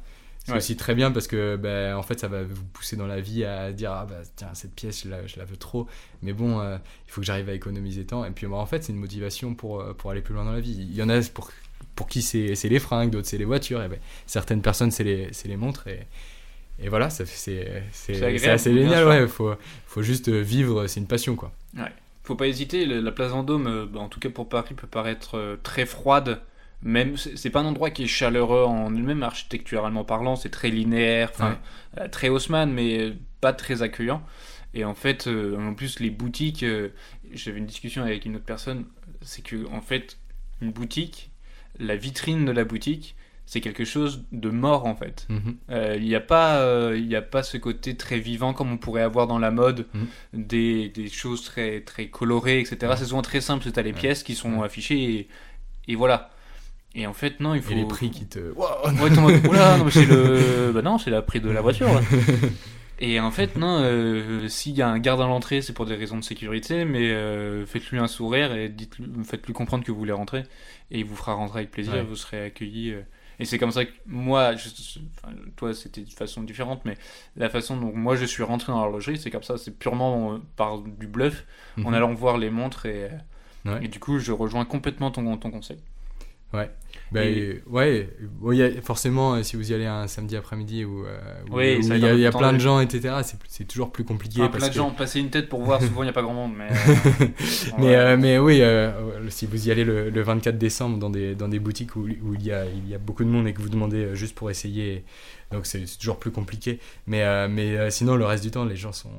Speaker 2: C'est aussi très bien parce que ben, en fait ça va vous pousser dans la vie à dire ah bah tiens cette pièce je la, je la veux trop. Mais bon euh, il faut que j'arrive à économiser temps. Et puis en fait c'est une motivation pour, euh, pour aller plus loin dans la vie. Il y en a pour, pour qui c'est les fringues d'autres c'est les voitures. Et ben, certaines personnes c'est les, les montres. Et, et voilà c'est assez génial ouais. Faut, faut juste vivre c'est une passion quoi.
Speaker 1: Ouais. faut pas hésiter. La place Vendôme euh, bah, en tout cas pour Paris peut paraître très froide même c'est pas un endroit qui est chaleureux en lui-même architecturalement parlant c'est très linéaire euh, très Haussmann mais pas très accueillant et en fait euh, en plus les boutiques euh, j'avais une discussion avec une autre personne c'est que en fait une boutique la vitrine de la boutique c'est quelque chose de mort en fait. Mhm. Il n'y a pas, il a pas ce côté très vivant comme on pourrait avoir dans la mode, mhm. des, des, choses très très colorées, etc. C'est souvent très simple. C'est as les pièces qui sont affichées et, et voilà. Et en fait, non, il faut.
Speaker 2: Et les prix qui te.
Speaker 1: non, c'est le. [laughs] Bah non, c'est le prix de la voiture. Et en fait, non, euh, s'il y a un garde à l'entrée, c'est pour des raisons de sécurité, mais euh, faites-lui un sourire et dites faites-lui comprendre que vous voulez rentrer, et il vous fera rentrer avec plaisir, vous serez accueilli. Euh, Et c'est comme ça que moi, je, enfin, toi c'était de façon différente, mais la façon dont moi je suis rentré dans l'horlogerie, c'est comme ça, c'est purement euh, par du bluff, en
Speaker 2: Mhm.
Speaker 1: allant voir les montres et,
Speaker 2: Ouais.
Speaker 1: et du coup je rejoins complètement ton, ton conseil.
Speaker 2: Ouais. Bah,
Speaker 1: Et-
Speaker 2: ouais, bon, il y a- forcément, euh, si vous y allez un samedi après-midi où, euh, où-
Speaker 1: Oui,
Speaker 2: il y a, y plein de gens, etc., c'est, c'est toujours plus compliqué.
Speaker 1: Enfin,
Speaker 2: parce
Speaker 1: plein de
Speaker 2: que-
Speaker 1: gens passer une tête pour voir, souvent il n'y a pas grand monde, mais. euh, [laughs]
Speaker 2: mais, euh, mais oui, euh, si vous y allez le, le 24 décembre dans des, dans des boutiques où, où il, y a, il y a beaucoup de monde et que vous demandez juste pour essayer, donc c'est, c'est toujours plus compliqué. Mais, euh, mais sinon, le reste du temps, les gens sont,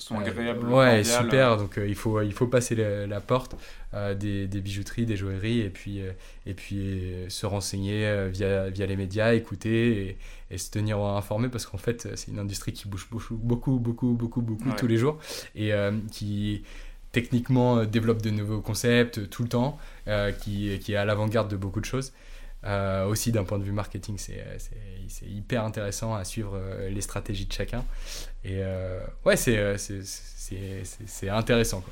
Speaker 1: sont
Speaker 2: euh,
Speaker 1: agréables.
Speaker 2: ouais, super. Donc euh, il, faut, il faut passer la, la porte euh, des, des bijouteries, des joailleries et puis, euh, et puis euh, se renseigner euh, via, via les médias, écouter et, et se tenir informé parce qu'en fait, euh, c'est une industrie qui bouge beaucoup, beaucoup, beaucoup, beaucoup, beaucoup
Speaker 1: Ouais.
Speaker 2: tous les jours et euh, qui techniquement euh, développe de nouveaux concepts euh, tout le temps, euh, qui, qui est à l'avant-garde de beaucoup de choses. Euh, aussi d'un point de vue marketing, c'est, euh, hyper intéressant à suivre euh, les stratégies de chacun. Et ouais, c'est, intéressant.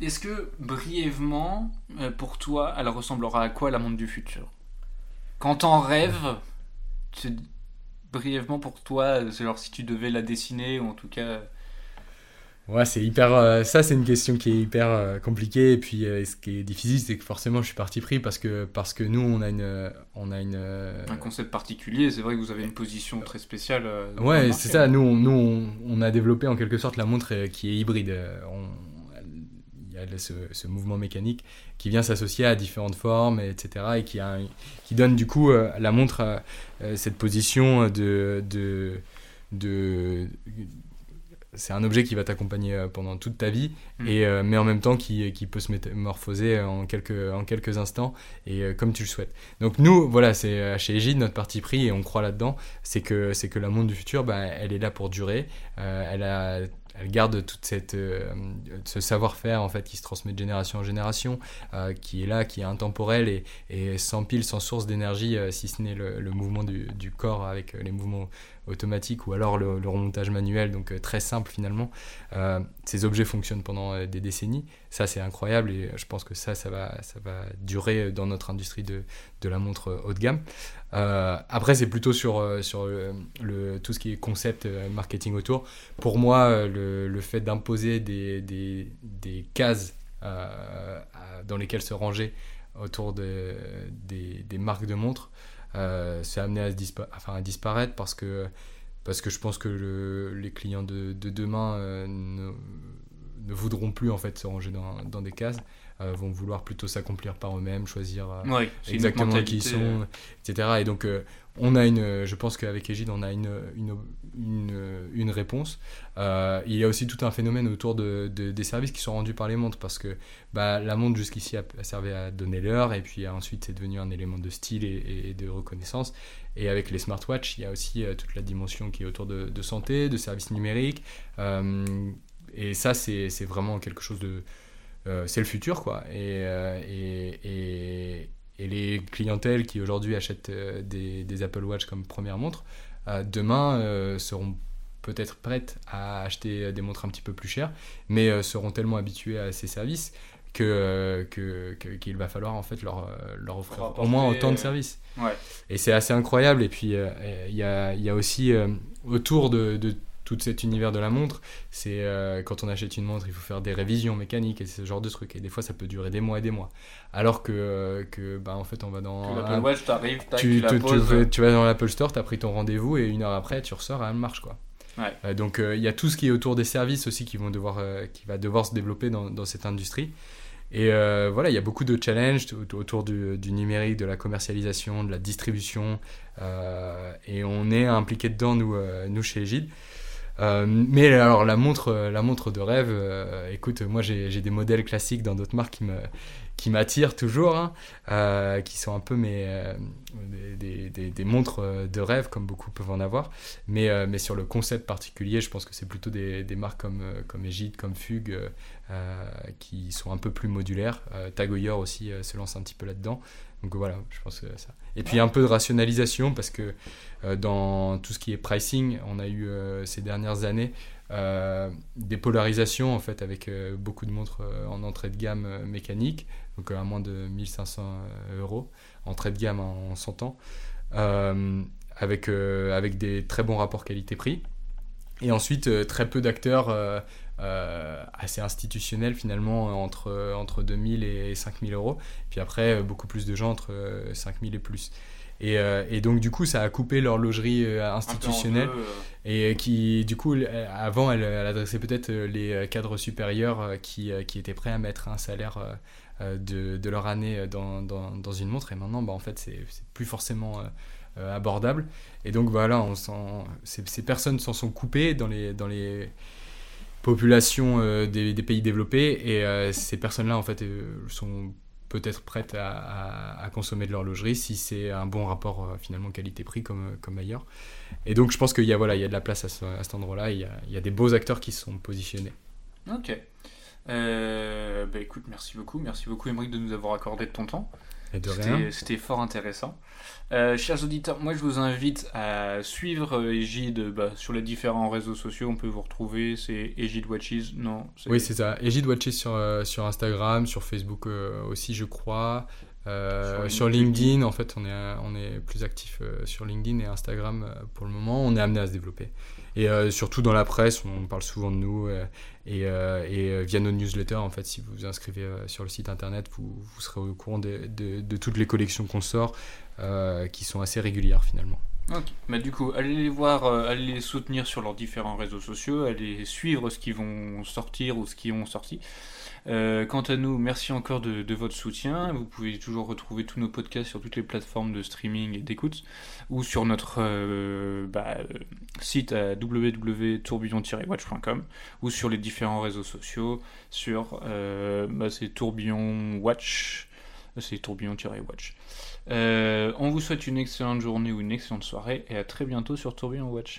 Speaker 1: Est-ce que brièvement, pour toi, elle ressemblera à quoi la montre du futur? Quand t'en rêves, brièvement pour toi, c'est genre si tu devais la dessiner ou en tout cas.
Speaker 2: Ouais, c'est hyper. euh, ça, c'est une question qui est hyper euh, compliquée. Et puis, euh, ce qui est difficile, c'est que forcément, je suis parti pris parce que, parce que nous, on a une. On a une
Speaker 1: Un concept particulier, c'est vrai que vous avez une position très spéciale.
Speaker 2: Ouais, c'est ça. Nous, on, nous on, on a développé en quelque sorte la montre qui est hybride. On- Il y a ce, ce mouvement mécanique qui vient s'associer à différentes formes, etc. Et qui, a qui donne du coup à la montre cette position de. de, de c'est un objet qui va t'accompagner euh, pendant toute ta vie,
Speaker 1: Mm.
Speaker 2: et, euh, mais en même temps qui, qui peut se métamorphoser en quelques, en quelques instants et euh, comme tu le souhaites. Donc nous, voilà, c'est chez Egide notre parti pris et on croit là-dedans, c'est que, c'est que la montre du futur, bah, elle est là pour durer, euh, elle, a, elle garde toute cette, ce savoir-faire en fait qui se transmet de génération en génération, qui est là, qui est intemporel et, et sans pile, sans source d'énergie, si ce n'est le, le mouvement du, du corps avec les mouvements automatiques ou alors le, remontage manuel, donc euh, très simple finalement. Euh, ces objets fonctionnent pendant euh, des décennies, ça c'est incroyable et je pense que ça, ça va, ça va durer dans notre industrie de, de la montre haut de gamme. Après, c'est plutôt sur, sur le, tout ce qui est concept marketing autour. Pour moi, le, fait d'imposer des, des, des cases dans lesquelles se ranger autour de, des, des marques de montres, c'est amené à, disparaître parce que, parce que je pense que le- les clients de, de demain euh, ne, voudront plus en fait se ranger dans des cases, euh, vont vouloir plutôt s'accomplir par eux-mêmes, choisir euh,
Speaker 1: Ouais,
Speaker 2: exactement qui ils
Speaker 1: euh,
Speaker 2: sont, etc. Et donc, euh, on a une, je pense qu'avec Egide, on a une, une, une, une réponse. Euh, il y a aussi tout un phénomène autour de, de- des services qui sont rendus par les montres, parce que bah, la montre jusqu'ici a, a servi à donner l'heure, et puis euh, ensuite c'est devenu un élément de style et, et de reconnaissance. Et avec les smartwatches, il y a aussi euh, toute la dimension qui est autour de, de santé, de services numériques. Euh, et ça, c'est c'est vraiment quelque chose de... euh, c'est le futur, quoi. Et, euh, et, et, et les clientèles qui aujourd'hui achètent euh, des, des Apple Watch comme première montre, demain seront peut-être prêtes à acheter des montres un petit peu plus chères, mais seront tellement habituées à ces services que qu'il va falloir en fait leur, leur offrir au moins autant de services.
Speaker 1: Ouais.
Speaker 2: Et c'est assez incroyable. Et puis, euh, il y, a, il y a aussi euh, autour de, de tout cet univers de la montre, c'est euh, quand on achète une montre, il faut faire des révisions mécaniques et ce genre de trucs. Et des fois, ça peut durer des mois et des mois. Alors que, euh, que bah, en fait, on va dans.
Speaker 1: Que
Speaker 2: un-
Speaker 1: Watch, tu,
Speaker 2: tu,
Speaker 1: la
Speaker 2: tu-
Speaker 1: poses.
Speaker 2: vas dans l'Apple Store, tu as pris ton rendez-vous et une heure après, tu ressors, elle marche. quoi.
Speaker 1: Ouais.
Speaker 2: Euh, donc, euh, il y a tout ce qui est autour des services aussi qui, vont devoir, euh, qui va devoir se développer dans, dans cette industrie. Et euh, voilà, il y a beaucoup de challenges au- autour du, du numérique, de la commercialisation, de la distribution. et on est impliqué dedans, nous, nous chez Egide. Euh, mais alors, la montre, euh, la montre de rêve, euh, écoute, moi j'ai des modèles classiques dans d'autres marques qui m'attirent toujours, hein, qui sont un peu des, montres de rêve, comme beaucoup peuvent en avoir. Mais, sur le concept particulier, je pense que c'est plutôt des, marques comme, comme Egide, comme Fugue, qui sont un peu plus modulaires. Tag Heuer aussi se lance un petit peu là-dedans. Donc voilà, je pense que ça. Et puis un peu de rationalisation, parce que euh, dans tout ce qui est pricing, on a eu euh, ces dernières années des polarisations en fait avec beaucoup de montres en entrée de gamme mécanique, donc à moins de 1500 euros, entrée de gamme en 100 ans, avec, avec des très bons rapports qualité-prix. Et ensuite, très peu d'acteurs euh, assez institutionnel finalement entre, entre 2000 et 5000 euros. Puis après, euh, beaucoup plus de gens entre 5000 euh, et plus. Et, et, donc du coup, ça a coupé l'horlogerie institutionnelle et qui, du coup, avant, elle, adressait peut-être les cadres supérieurs qui, qui, étaient prêts à mettre un salaire de, de leur année dans, dans, dans, une montre. Et maintenant, bah, en fait, c'est plus forcément abordable. Et donc voilà, on ces, ces personnes s'en sont coupées dans les, dans les population euh, des, pays développés et euh, ces personnes-là en fait euh, sont peut-être prêtes à, consommer de l'horlogerie si c'est un bon rapport finalement qualité-prix comme, comme ailleurs. Et donc je pense qu'il y a, voilà, il y a de la place à, cet endroit-là, il, il y a des beaux acteurs qui sont positionnés.
Speaker 1: Ok. bah écoute, merci beaucoup. Merci beaucoup Émeric de nous avoir accordé de ton temps. C'était fort intéressant. Euh, chers auditeurs, moi je vous invite à suivre Egide bah, sur les différents réseaux sociaux. On peut vous retrouver, c'est Egide Watches, non
Speaker 2: Oui, c'est ça. Egide Watches sur, euh, sur Instagram, sur Facebook euh, aussi, je crois. sur, LinkedIn, en fait, on est, on est plus actif sur LinkedIn et Instagram pour le moment. On est amené à se développer. Et surtout dans la presse, on parle souvent de nous. et, et via nos newsletters, en fait, si vous vous inscrivez sur le site internet, vous, vous serez au courant de, de, toutes les collections qu'on sort. Euh, qui sont assez régulières finalement.
Speaker 1: Ok, bah, du coup, allez les voir, euh, allez les soutenir sur leurs différents réseaux sociaux, allez suivre ce qu'ils vont sortir ou ce qu'ils ont sorti. Euh, quant à nous, merci encore de, votre soutien. Vous pouvez toujours retrouver tous nos podcasts sur toutes les plateformes de streaming et d'écoute ou sur notre bah, site à www.tourbillon-watch.com ou sur les différents réseaux sociaux sur bah, c'est tourbillon watch c'est tourbillon-watch. Euh, on vous souhaite une excellente journée ou une excellente soirée et à très bientôt sur Tourbillon Watch.